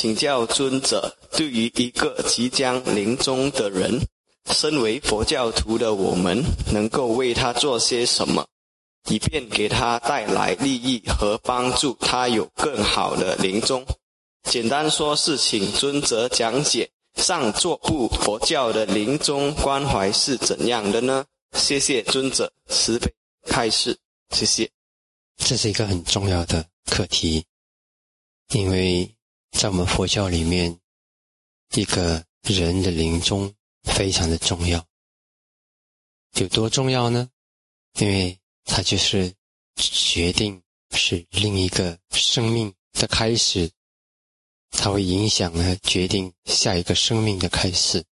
请教尊者，对于一个即将临终的人，身为佛教徒的我们，能够为他做些什么，以便给他带来利益和帮助，他有更好的临终？简单说，是请尊者讲解上座部佛教的临终关怀是怎样的呢？谢谢尊者慈悲开示，谢谢。这是一个很重要的课题，因为在我们佛教里面，一个人的临终非常的重要。有多重要呢？因为它就是决定是另一个生命的开始，它会影响呢决定下一个生命的开始。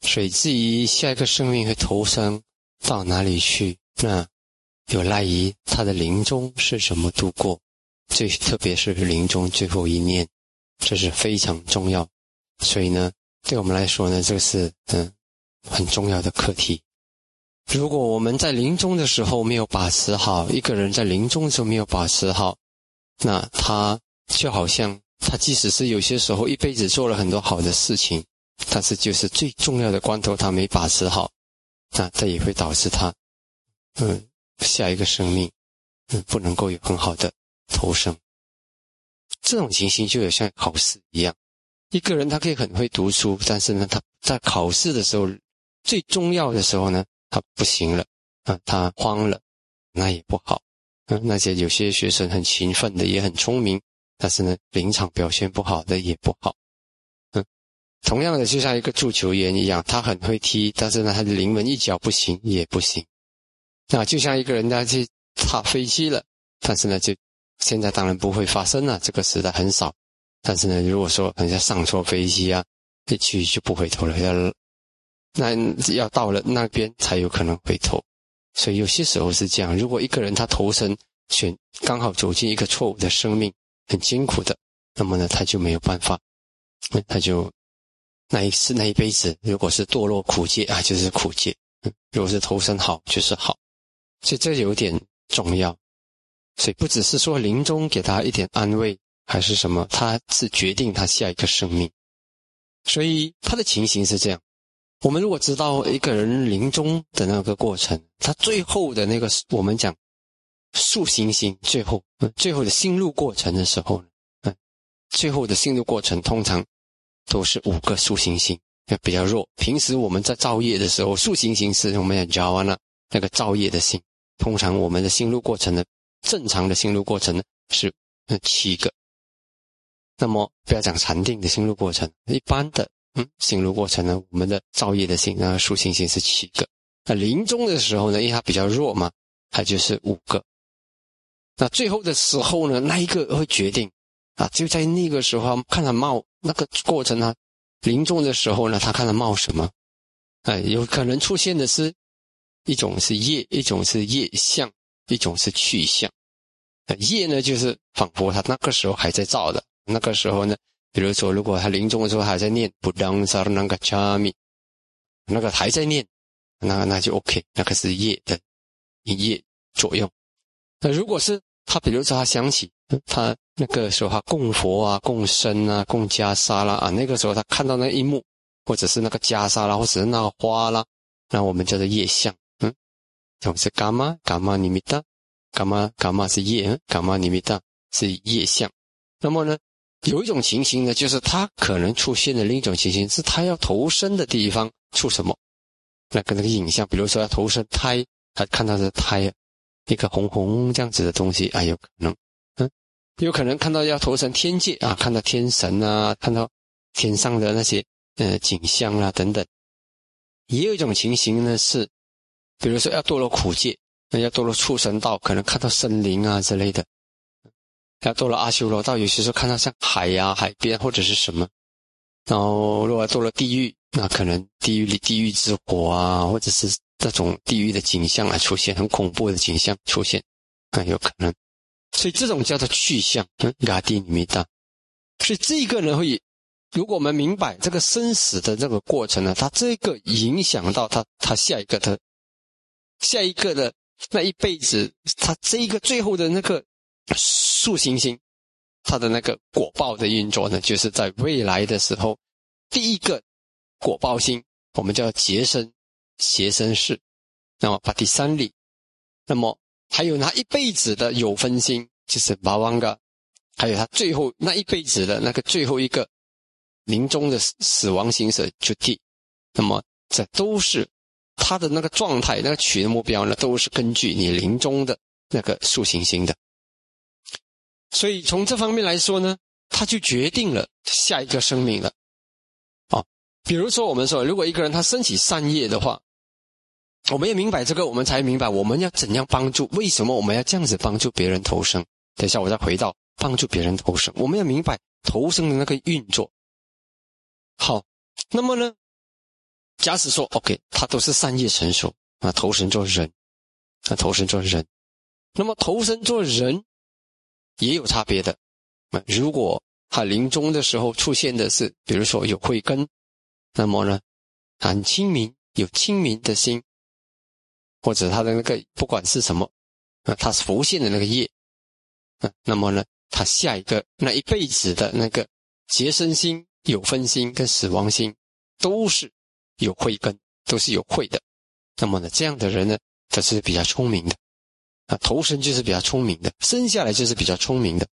所以至于下一个生命会投生到哪里去，那。有赖于他的临终是怎么度过，最特别是临终最后一念，这是非常重要。所以呢，对我们来说呢，这是嗯很重要的课题。如果我们在临终的时候没有把持好，一个人在临终的时候没有把持好，那他就好像他即使是有些时候一辈子做了很多好的事情，但是就是最重要的关头他没把持好，那这也会导致他嗯。下一个生命，嗯，不能够有很好的投生。这种情形就有像考试一样，一个人他可以很会读书，但是呢，他在考试的时候最重要的时候呢，他不行了，啊，他慌了，那也不好。嗯，那些有些学生很勤奋的，也很聪明，但是呢，临场表现不好的也不好。嗯，同样的，就像一个足球员一样，他很会踢，但是呢，他的临门一脚不行也不行。那就像一个人他去踏飞机了，但是呢，就现在当然不会发生了，这个时代很少。但是呢，如果说人家上错飞机啊，一去就不回头了，要那要到了那边才有可能回头。所以有些时候是这样：如果一个人他投身选刚好走进一个错误的生命，很艰苦的，那么呢，他就没有办法，他就那一次那一辈子，如果是堕落苦界啊，就是苦界；如果是投身好，就是好。所以这有点重要，所以不只是说临终给他一点安慰，还是什么，他是决定他下一个生命。所以他的情形是这样：我们如果知道一个人临终的那个过程，他最后的那个我们讲树行星最后最后的心路过程的时候，嗯，最后的心路过程通常都是五个树行星，比较弱。平时我们在造业的时候，树行星是我们讲教完了。那个造业的心，通常我们的心路过程呢，正常的心路过程呢是七个。那么不要讲禅定的心路过程，一般的嗯心路过程呢，我们的造业的心啊，属性心是七个。那临终的时候呢，因为它比较弱嘛，它就是五个。那最后的时候呢，那一个会决定啊，就在那个时候看他冒那个过程啊，临终的时候呢，他看他冒什么？哎，有可能出现的是。一种是业，一种是业相，一种是去向。业呢，就是仿佛他那个时候还在造的。那个时候呢，比如说，如果他临终的时候还在念不当萨那个伽米，那个还在念，那那就 OK，那个是业的业作用。那如果是他，比如说他想起他那个时候他供佛啊、供身啊、供袈裟啦啊，那个时候他看到那一幕，或者是那个袈裟啦，或者是那个花啦，那我们叫做业相。嗯，总是伽马，伽马尼米达，伽马伽马是业，伽马尼米达是业相。那么呢，有一种情形呢，就是他可能出现的另一种情形，是他要投身的地方出什么？那个那个影像，比如说要投身胎，他看到的胎，一个红红这样子的东西啊，有可能，嗯，有可能看到要投身天界啊，看到天神啊，看到天上的那些呃景象啊等等。也有一种情形呢是。比如说要堕落苦界，那要堕落畜生道，可能看到森林啊之类的；要堕落阿修罗道，有些时候看到像海呀、海边或者是什么。然后如果堕落地狱，那可能地狱里地狱之火啊，或者是这种地狱的景象啊出现，很恐怖的景象出现，很有可能。所以这种叫做去向，嘎地米达。所以这个呢会，如果我们明白这个生死的这个过程呢，它这个影响到他他下一个的。下一个的那一辈子，他这一个最后的那个树行星，它的那个果报的运作呢，就是在未来的时候，第一个果报星，我们叫结生邪生世，那么把第三例，那么还有他一辈子的有分星，就是巴旺嘎，还有他最后那一辈子的那个最后一个临终的死亡行舍就地，那么这都是他的那个状态，那个取的目标呢，都是根据你临终的那个数行星的。所以从这方面来说呢，他就决定了下一个生命了。啊，比如说我们说，如果一个人他升起善业的话，我们要明白这个，我们才明白我们要怎样帮助，为什么我们要这样子帮助别人投生。等一下我再回到帮助别人投生，我们要明白投生的那个运作。好，那么呢，假使说 OK，他都是善业成熟啊，投生做人，啊，投生做人，那么投生做人。也有差别的。那如果他临终的时候出现的是，比如说有慧根，那么呢，很清明，有清明的心，或者他的那个不管是什么，啊，他是浮现的那个业，啊，那么呢，他下一个那一辈子的那个结生心、有分心跟死亡心，都是有慧根，都是有慧的。那么呢，这样的人呢，他是比较聪明的。啊，投生就是比较聪明的，生下来就是比较聪明的。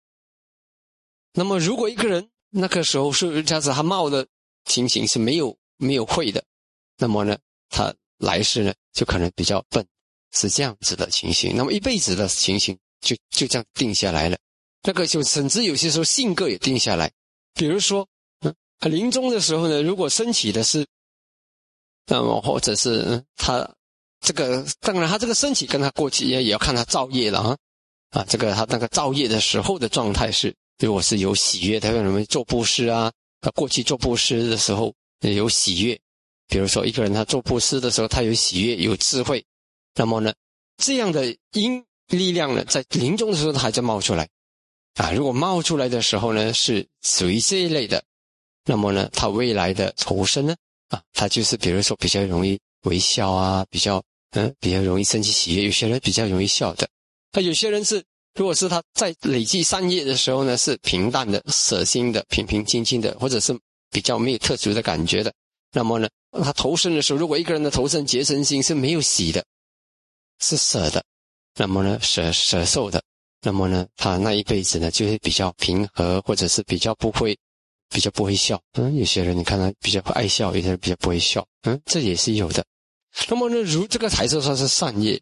那么，如果一个人那个时候是这样子，他冒的情形是没有没有会的，那么呢，他来世呢就可能比较笨，是这样子的情形。那么一辈子的情形就就这样定下来了。那个就甚至有些时候性格也定下来。比如说，嗯，临终的时候呢，如果升起的是，那么或者是他。这个当然，他这个身体跟他过去也也要看他造业了啊啊！这个他那个造业的时候的状态是，如果是有喜悦，他为什么做布施啊？他过去做布施的时候有喜悦，比如说一个人他做布施的时候，他有喜悦有智慧，那么呢，这样的因力量呢，在临终的时候他还在冒出来啊。如果冒出来的时候呢，是属于这一类的，那么呢，他未来的投生呢啊，他就是比如说比较容易微笑啊，比较。嗯，比较容易升起喜悦，有些人比较容易笑的。那有些人是，如果是他在累积善业的时候呢，是平淡的、舍心的、平平静静的，或者是比较没有特殊的感觉的。那么呢，他投生的时候，如果一个人的投生结生心是没有喜的，是舍的，那么呢，舍舍受的，那么呢，他那一辈子呢，就会比较平和，或者是比较不会，比较不会笑。嗯，有些人你看他比较爱笑，有些人比较不会笑。嗯，这也是有的。那么呢，如这个才是说是善业，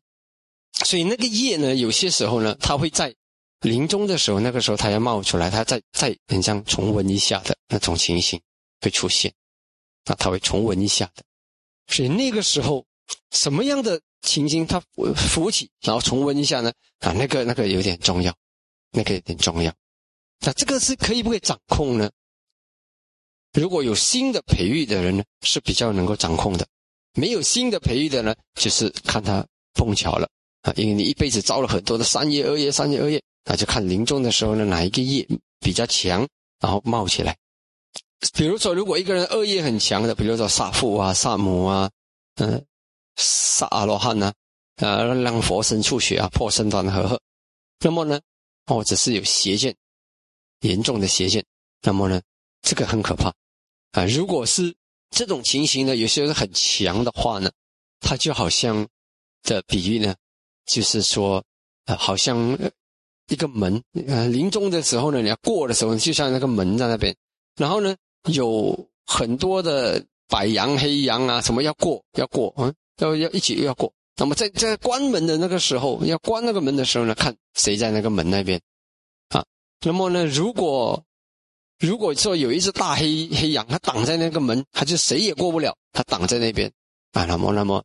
所以那个业呢，有些时候呢，它会在临终的时候，那个时候它要冒出来，它再再很像重温一下的那种情形会出现，那它会重温一下的，所以那个时候什么样的情形它浮起，然后重温一下呢？啊，那个那个有点重要，那个有点重要，那这个是可以不可以掌控呢？如果有新的培育的人呢，是比较能够掌控的。没有新的培育的呢，就是看他碰巧了啊，因为你一辈子招了很多的三业、二业、三业、二业，那就看临终的时候呢，哪一个业比较强，然后冒起来。比如说，如果一个人恶业很强的，比如说杀父啊、杀母啊，嗯，杀阿罗汉呐，啊，让佛身出血啊，破身断和合，那么呢，或者是有邪见，严重的邪见，那么呢，这个很可怕啊。如果是这种情形呢，有些人很强的话呢，他就好像的比喻呢，就是说，呃，好像一个门，呃，临终的时候呢，你要过的时候，就像那个门在那边，然后呢，有很多的白羊、黑羊啊，什么要过，要过，嗯，要要一起要过。那么在在关门的那个时候，要关那个门的时候呢，看谁在那个门那边，啊，那么呢，如果。如果说有一只大黑黑羊，它挡在那个门，它就谁也过不了。它挡在那边啊，那么那么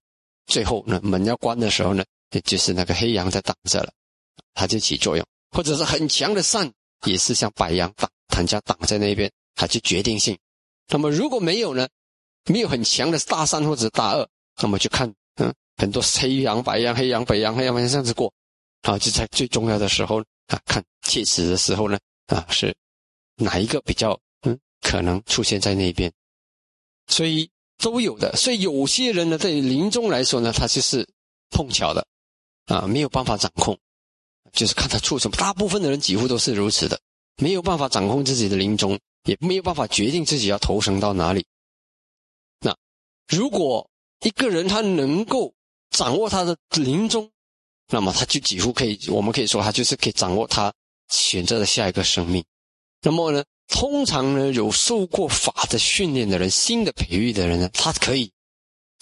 最后呢，门要关的时候呢，就是那个黑羊在挡着了，它就起作用。或者是很强的善，也是像白羊挡，它家挡在那边，它就决定性。那么如果没有呢，没有很强的大善或者大恶，那么就看嗯，很多黑羊、白羊、黑羊、白羊、黑羊这样子过，啊，就在最重要的时候啊，看切齿的时候呢，啊是。哪一个比较嗯可能出现在那边？所以都有的。所以有些人呢，对临终来说呢，他就是碰巧的啊，没有办法掌控，就是看他出什么。大部分的人几乎都是如此的没有办法掌控自己的临终，也没有办法决定自己要投生到哪里。那如果一个人他能够掌握他的临终，那么他就几乎可以，我们可以说他就是可以掌握他选择的下一个生命。那么呢，通常呢有受过法的训练的人，新的培育的人呢，他可以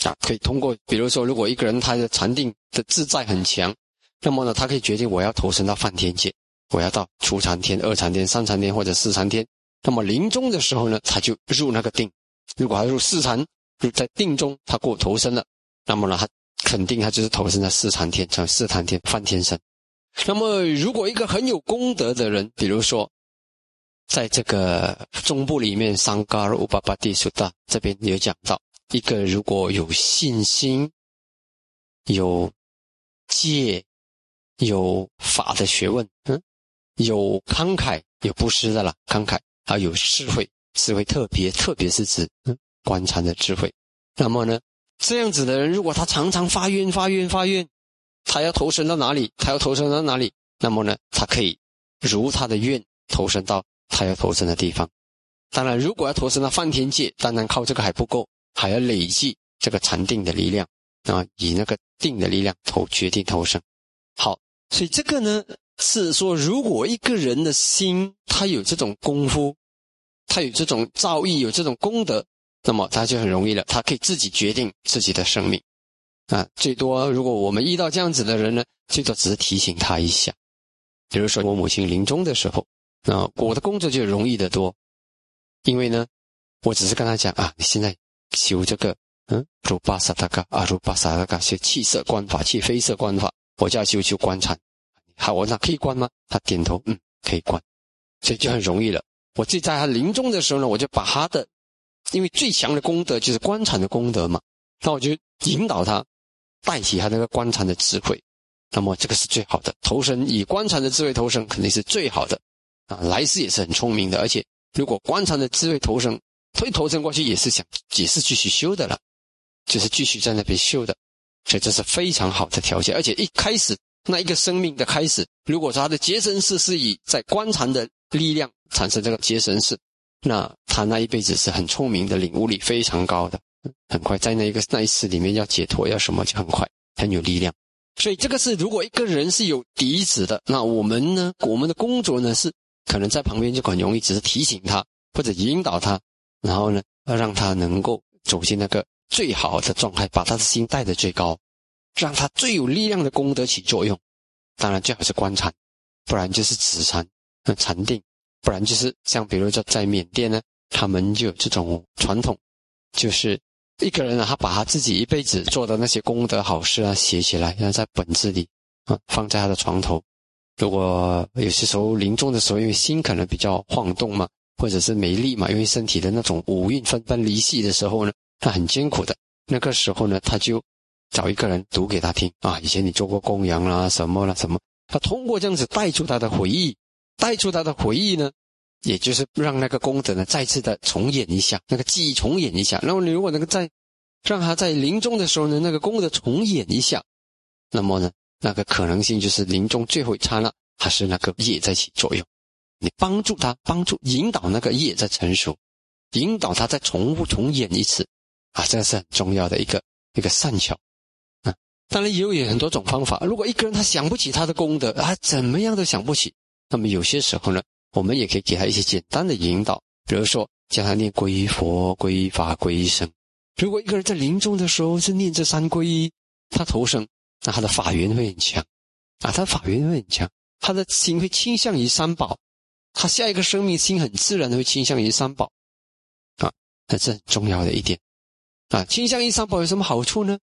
啊，可以通过，比如说，如果一个人他的禅定的自在很强，那么呢，他可以决定我要投身到梵天界，我要到初禅天、二禅天、三禅天或者四禅天。那么临终的时候呢，他就入那个定。如果他入四禅，在定中，他过投生了，那么呢，他。肯定他就是投身在四禅天，叫四禅天梵天身。那么，如果一个很有功德的人，比如说，在这个中部里面，桑嘎尔乌巴巴蒂苏达这边有讲到，一个如果有信心、有戒、有法的学问，嗯，有慷慨、有布施的啦，慷慨，还有智慧，智慧特别，特别是指嗯观禅的智慧。那么呢？这样子的人，如果他常常发愿、发愿、发愿，他要投身到哪里？他要投身到哪里？那么呢，他可以如他的愿投身到他要投身的地方。当然，如果要投身到梵天界，当然靠这个还不够，还要累积这个禅定的力量啊，以那个定的力量投决定投生。好，所以这个呢是说，如果一个人的心他有这种功夫，他有这种造诣，有这种功德。那么他就很容易了，他可以自己决定自己的生命，啊，最多如果我们遇到这样子的人呢，最多只是提醒他一下。比如说我母亲临终的时候，啊，我的工作就容易得多，因为呢，我只是跟他讲啊，你现在修这个，嗯，如巴萨达嘎啊，如巴萨达嘎修气色观法，气非色观法，我叫修修观禅。好，我那可以观吗？他点头，嗯，可以观，所以就很容易了。我就在他临终的时候呢，我就把他的。因为最强的功德就是观禅的功德嘛，那我就引导他，带起他那个观禅的智慧，那么这个是最好的投生，以观禅的智慧投生肯定是最好的，啊，来世也是很聪明的，而且如果观禅的智慧投生，推投生过去也是想也是继续修的了，就是继续在那边修的，所以这是非常好的条件，而且一开始那一个生命的开始，如果说他的结生式是以在观禅的力量产生这个结生式。那他那一辈子是很聪明的，领悟力非常高的，很快在那一个那一世里面要解脱要什么就很快，很有力量。所以这个是如果一个人是有嫡子的，那我们呢，我们的工作呢是可能在旁边就很容易，只是提醒他或者引导他，然后呢要让他能够走进那个最好的状态，把他的心带得最高，让他最有力量的功德起作用。当然最好是观禅，不然就是止禅、那禅定。不然就是像比如说在缅甸呢，他们就有这种传统，就是一个人啊，他把他自己一辈子做的那些功德好事啊写起来，然后在本子里啊放在他的床头。如果有些时候临终的时候，因为心可能比较晃动嘛，或者是没力嘛，因为身体的那种五蕴分分离析的时候呢，他很艰苦的。那个时候呢，他就找一个人读给他听啊，以前你做过供养啦，什么啦什么，他通过这样子带出他的回忆。带出他的回忆呢，也就是让那个功德呢再次的重演一下，那个记忆重演一下。那么你如果能够在让他在临终的时候呢，那个功德重演一下，那么呢，那个可能性就是临终最后一刹那，还是那个业在起作用。你帮助他，帮助引导那个业在成熟，引导他再重复重演一次，啊，这个是很重要的一个一个善巧。啊，当然也有很多种方法。如果一个人他想不起他的功德，他怎么样都想不起。那么有些时候呢，我们也可以给他一些简单的引导，比如说教他念皈依佛、皈依法、皈依僧。如果一个人在临终的时候是念这三皈依，他投生，那他的法缘会很强，啊，他的法缘会很强，他的心会倾向于三宝，他下一个生命心很自然的会倾向于三宝，啊，这是很重要的一点，啊，倾向于三宝有什么好处呢？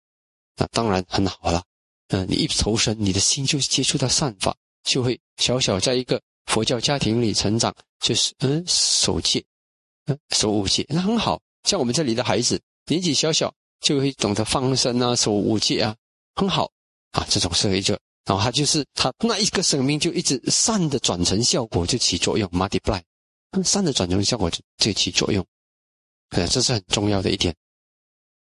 那当然很好了，嗯，你一投生，你的心就接触到善法。就会小小在一个佛教家庭里成长，就是嗯守戒，嗯守五戒，那很好。像我们这里的孩子年纪小小就会懂得放生啊，守五戒啊，很好。啊。这种是一个，然后他就是他那一个生命就一直善的转成效果就起作用，multiply，善的转成效果就就起作用，呃，这是很重要的一点。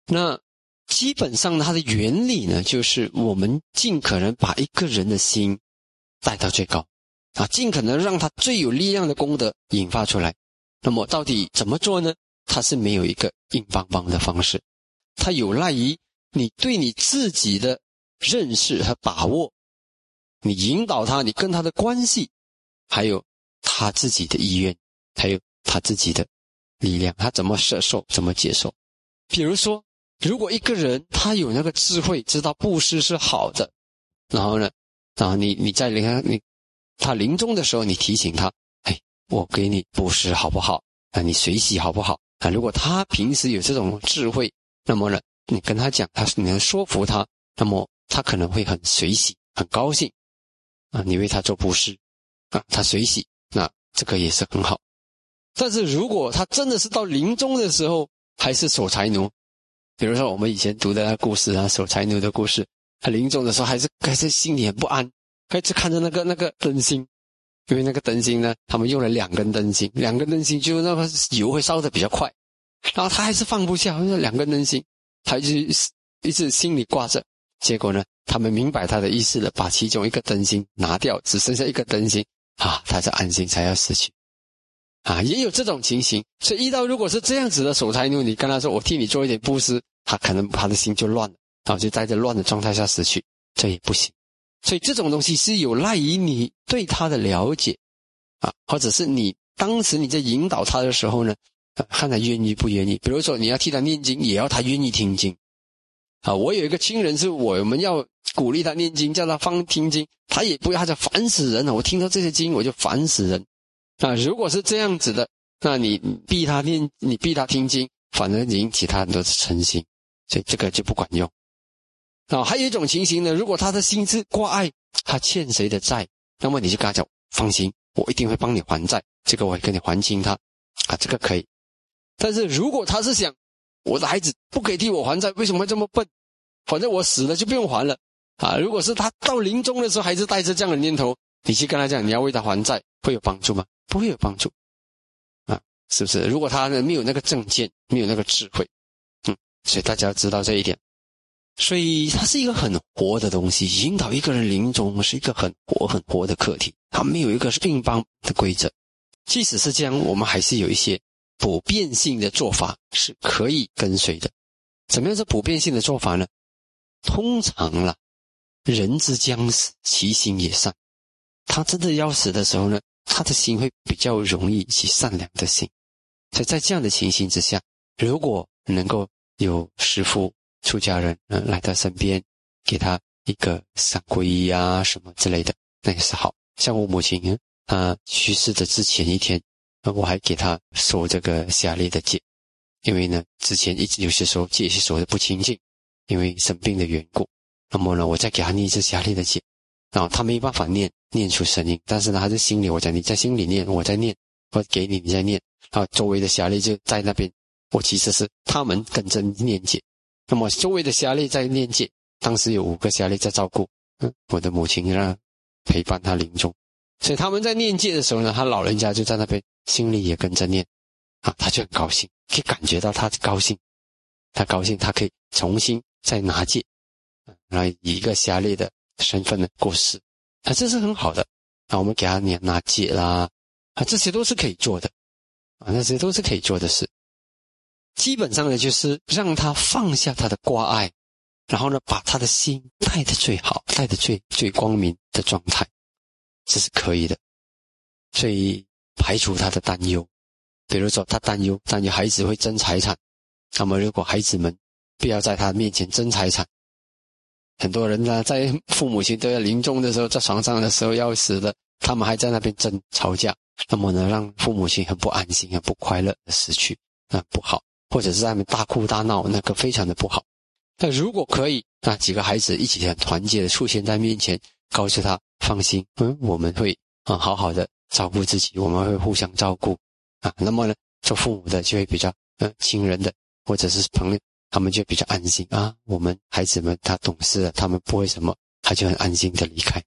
那基本上它的原理呢，就是我们尽可能把一个人的心。带到最高，啊，尽可能让他最有力量的功德引发出来。那么到底怎么做呢？它是没有一个硬邦邦的方式，它有赖于你对你自己的认识和把握，你引导他，你跟他的关系，还有他自己的意愿，还有他自己的力量，他怎么摄受，怎么接受。比如说，如果一个人他有那个智慧，知道布施是好的，然后呢，然后你你在临你他临终的时候，你提醒他，哎，我给你布施好不好？啊，你随喜好不好？啊，如果他平时有这种智慧，那么呢，你跟他讲，他你能说服他，那么他可能会很随喜，很高兴，啊，你为他做布施，啊，他随喜，那这个也是很好。但是如果他真的是到临终的时候，还是守财奴，比如说我们以前读的那故事啊，守财奴的故事，他临终的时候还是开始心里很不安，还是看着那个那个灯芯，因为那个灯芯呢，他们用了两根灯芯，两根灯芯就那个油会烧的比较快，然后他还是放不下，那两根灯芯，他就一直心里挂着。结果呢，他们明白他的意思了，把其中一个灯芯拿掉，只剩下一个灯芯啊，他才安心，才要死去。啊，也有这种情形，所以遇到如果是这样子的守财奴，你跟他说我替你做一点布施，他可能他的心就乱了，然后就在这乱的状态下死去，这也不行。所以这种东西是有赖于你对他的了解，啊，或者是你当时你在引导他的时候呢，看他愿意不愿意。比如说你要替他念经，也要他愿意听经。啊，我有一个亲人是我们要鼓励他念经，叫他放听经，他也不要，他就烦死人了。我听到这些经，我就烦死人。那如果是这样子的，那你逼他念，你逼他听经，反而引起他很多的嗔心，所以这个就不管用。啊，还有一种情形呢，如果他的心是挂碍，他欠谁的债，那么你就跟他讲，放心，我一定会帮你还债，这个我会跟你还清他，啊，这个可以。但是如果他是想，我的孩子不可以替我还债，为什么会这么笨？反正我死了就不用还了，啊，如果是他到临终的时候还是带着这样的念头，你去跟他讲，你要为他还债，会有帮助吗？不会有帮助，啊，是不是？如果他呢没有那个正见，没有那个智慧，嗯，所以大家要知道这一点。所以它是一个很活的东西，引导一个人临终是一个很活、很活的课题。它没有一个硬邦的规则。即使是这样，我们还是有一些普遍性的做法是可以跟随的。怎么样是普遍性的做法呢？通常了，人之将死，其心也善。他真的要死的时候呢？他的心会比较容易起善良的心，所以在这样的情形之下，如果能够有师父、出家人嗯来到身边，给他一个三皈依啊什么之类的，那也是好。像我母亲，她去世的之前一天，我还给他说这个下列的戒，因为呢之前一直有些时候戒是说的不清净，因为生病的缘故。那么呢，我再给他念一次下列的戒。然后他没办法念念出声音，但是呢，他在心里，我讲你在心里念，我在念，我给你，你在念。然后，周围的侠力就在那边，我其实是他们跟着念戒。那么周围的侠力在念戒，当时有五个侠力在照顾，嗯，我的母亲让陪伴他临终，所以他们在念戒的时候呢，他老人家就在那边，心里也跟着念，啊，他就很高兴，可以感觉到他高兴，他高兴，他可以重新再拿戒，然后以一个侠力的。身份的过世，啊，这是很好的。那我们给他念拿戒啦，啊，这些都是可以做的，啊，那些都是可以做的事。基本上呢，就是让他放下他的挂碍，然后呢，把他的心带的最好，带的最最光明的状态，这是可以的。所以排除他的担忧，比如说他担忧担忧孩子会争财产，那么如果孩子们不要在他面前争财产。很多人呢，在父母亲都要临终的时候，在床上的时候要死的，他们还在那边争吵架，那么呢，让父母亲很不安心、很不快乐的死去，那不好；或者是在那边大哭大闹，那个非常的不好。那如果可以，那几个孩子一起很团结的出现在面前，告诉他放心，嗯，我们会啊好好的照顾自己，我们会互相照顾啊。那么呢，做父母的就会比较嗯亲人的，或者是朋友。他们就比较安心啊，我们孩子们他懂事了，他们不会什么，他就很安心的离开。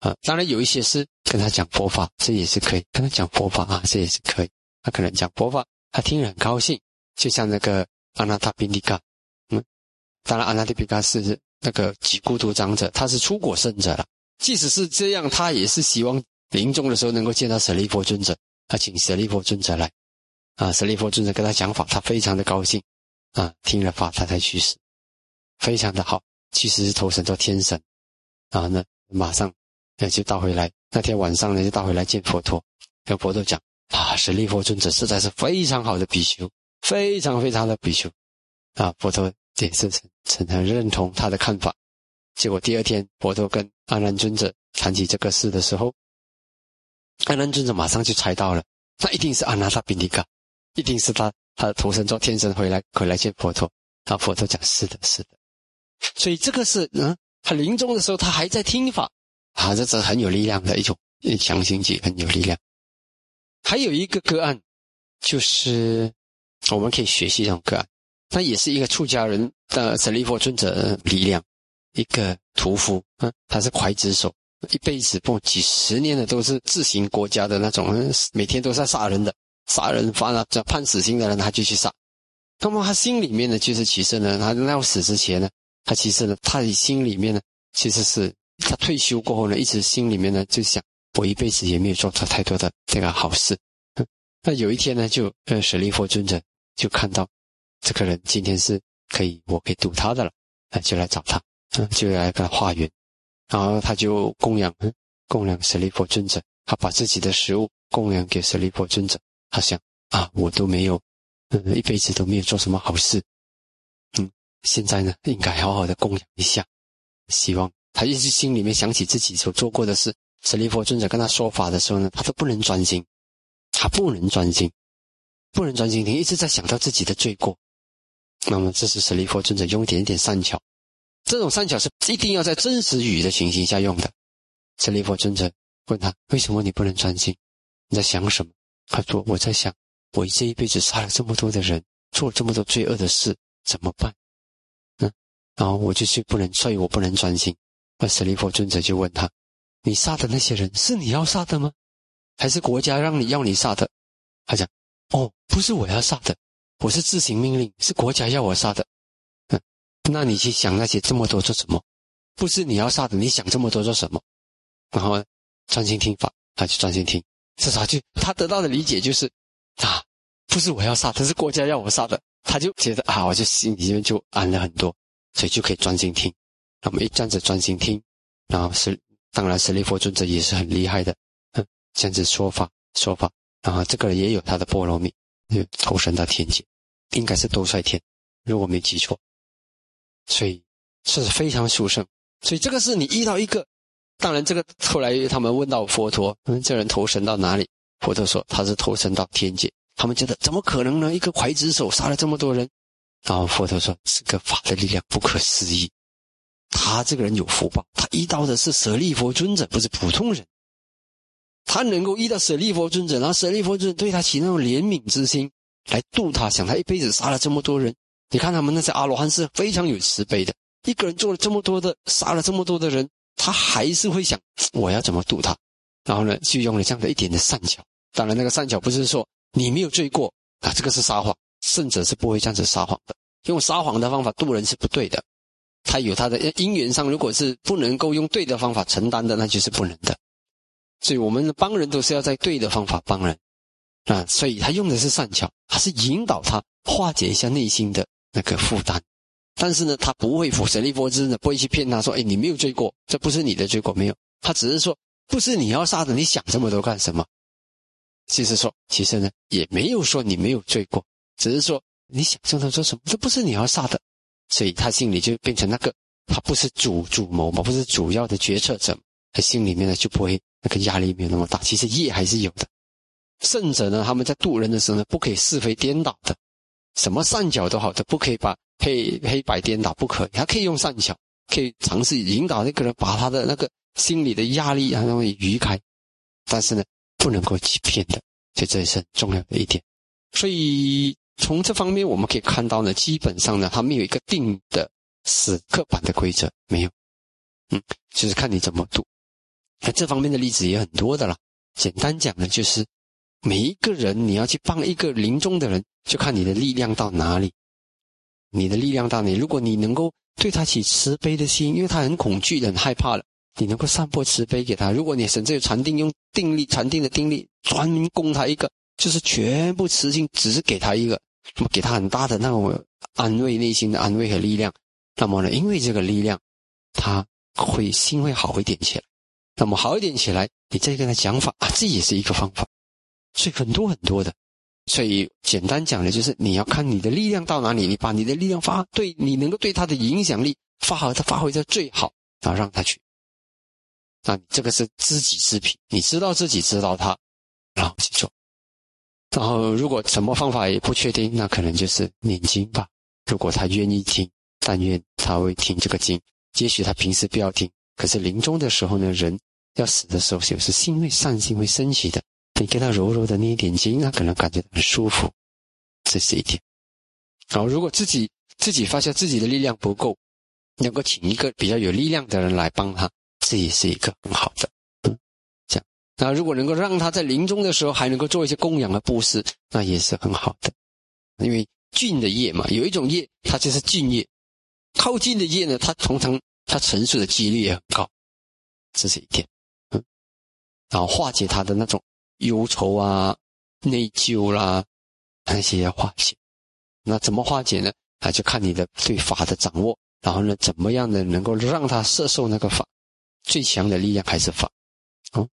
啊，当然有一些是跟他讲佛法，这也是可以跟他讲佛法啊，这也是可以。他可能讲佛法，他听了很高兴，就像那个阿那达宾迪卡，嗯，当然阿那达宾嘎是那个极孤独长者，他是出国圣者了。即使是这样，他也是希望临终的时候能够见到舍利弗尊者，他请舍利弗尊者来，啊，舍利弗尊者跟他讲法，他非常的高兴，啊，听了法他才去世，非常的好，其实是投生做天神，然后呢，马上那就倒回来，那天晚上呢就倒回来见佛陀，跟佛陀讲，啊，舍利弗尊者实在是非常好的比丘，非常非常的比丘，啊，佛陀也是很很认同他的看法。结果第二天，佛陀跟阿难尊者谈起这个事的时候，阿难尊者马上就猜到了，那一定是阿那达宾尼嘎，一定是他，他的投生做天神回来回来见佛陀。他佛陀讲是的，是的。所以这个是嗯，他临终的时候他还在听法，啊，这是很有力量的一种强行剂，很有力量。还有一个个案，就是我们可以学习这种个案，那也是一个出家人的舍利弗尊者力量。一个屠夫，嗯，他是刽子手，一辈子不几十年的都是自行国家的那种，每天都在杀人的，杀人犯了这判死刑的人他就去杀。那么他心里面呢，就是其实呢，他要死之前呢，他其实呢，他的心里面呢，其实是他退休过后呢，一直心里面呢就想，我一辈子也没有做出太多的这个好事。那有一天呢，就呃舍利弗尊者就看到这个人今天是可以，我可以渡他的了，那就来找他。就来跟他化缘，然后他就供养，供养舍利弗尊者，他把自己的食物供养给舍利弗尊者。他想啊，我都没有，嗯，一辈子都没有做什么好事，嗯，现在呢，应该好好的供养一下。希望他一直心里面想起自己所做过的事。舍利弗尊者跟他说法的时候呢，他都不能专心，他不能专心，不能专心听，一直在想到自己的罪过。那么，这是舍利弗尊者用一点点善巧。这种三角是一定要在真实语的情形下用的。舍利弗尊者问他：“为什么你不能专心？你在想什么？”他说：“我在想，我这一辈子杀了这么多的人，做了这么多罪恶的事，怎么办？”嗯，然后我就是不能，所以我不能专心。那舍利弗尊者就问他：“你杀的那些人是你要杀的吗？还是国家让你要你杀的？”他讲：“哦，不是我要杀的，我是自行命令，是国家要我杀的。”那你去想那些这么多做什么？不是你要杀的，你想这么多做什么？然后专心听法，他就专心听，至少就他得到的理解就是啊，不是我要杀，他是国家要我杀的，他就觉得啊，我就心里面就安了很多，所以就可以专心听。那么一这样子专心听，然后是当然舍利弗尊者也是很厉害的，哼，这样子说法说法，然后这个人也有他的波罗蜜，就投身到天界，应该是多帅天，如果没记错。所以是非常殊胜，所以这个是你遇到一个，当然这个后来他们问到佛陀，嗯，这人投生到哪里？佛陀说他是投生到天界。他们觉得怎么可能呢？一个刽子手杀了这么多人，然后佛陀说这个法的力量不可思议。他这个人有福报，他遇到的是舍利弗尊者，不是普通人。他能够遇到舍利弗尊者，然后舍利弗尊者对他起那种怜悯之心，来度他，想他一辈子杀了这么多人。你看他们那些阿罗汉是非常有慈悲的，一个人做了这么多的，杀了这么多的人，他还是会想我要怎么度他，然后呢，就用了这样的一点的善巧。当然，那个善巧不是说你没有罪过啊，这个是撒谎，圣者是不会这样子撒谎的。用撒谎的方法度人是不对的，他有他的因缘上，如果是不能够用对的方法承担的，那就是不能的。所以我们帮人都是要在对的方法帮人啊，所以他用的是善巧，他是引导他化解一下内心的。那个负担，但是呢，他不会佛舍利佛真的不会去骗他说：“哎，你没有罪过，这不是你的罪过，没有。”他只是说：“不是你要杀的，你想这么多干什么？”其实说，其实呢，也没有说你没有罪过，只是说你想这么多做什么？这不是你要杀的，所以他心里就变成那个，他不是主主谋嘛，不是主要的决策者，他心里面呢就不会那个压力没有那么大。其实业还是有的。圣者呢，他们在渡人的时候呢，不可以是非颠倒的。什么善巧都好，都不可以把黑黑白颠倒，不可以。他可以用善巧，可以尝试引导那个人把他的那个心理的压力啊，容易移开。但是呢，不能够欺骗的，所以这也是很重要的一点。所以从这方面我们可以看到呢，基本上呢，他没有一个定的死刻板的规则，没有。嗯，就是看你怎么读。那这方面的例子也很多的了。简单讲呢，就是每一个人你要去帮一个临终的人。就看你的力量到哪里，你的力量到哪。如果你能够对他起慈悲的心，因为他很恐惧、很害怕了，你能够散播慈悲给他。如果你甚至有禅定，用定力禅定的定力，专门供他一个，就是全部慈心，只是给他一个，给他很大的那种安慰，内心的安慰和力量。那么呢，因为这个力量，他会心会好一点起来。那么好一点起来，你再跟他讲法，这也是一个方法。所以很多很多的，所以简单讲的就是，你要看你的力量到哪里，你把你的力量发对，你能够对他的影响力发好，他发挥的最好，然后让他去。那这个是知己知彼，你知道自己知道他，然后去做。然后如果什么方法也不确定，那可能就是念经吧。如果他愿意听，但愿他会听这个经。也许他平时不要听，可是临终的时候呢，人。要死的时候，就是心会善心会升起的。你给他柔柔的捏一点筋，他可能感觉很舒服，这是一点。然后，如果自己自己发现自己的力量不够，能够请一个比较有力量的人来帮他，这也是一个很好的。嗯，这样。那如果能够让他在临终的时候还能够做一些供养的布施，那也是很好的。因为近的业嘛，有一种业，它就是近业。靠近的业呢，它通常它成熟的几率也很高，这是一点。嗯然后化解他的那种忧愁啊、内疚啦，那些要化解。那怎么化解呢？啊就看你的对法的掌握。然后呢，怎么样的能够让他摄受那个法？最强的力量还是法。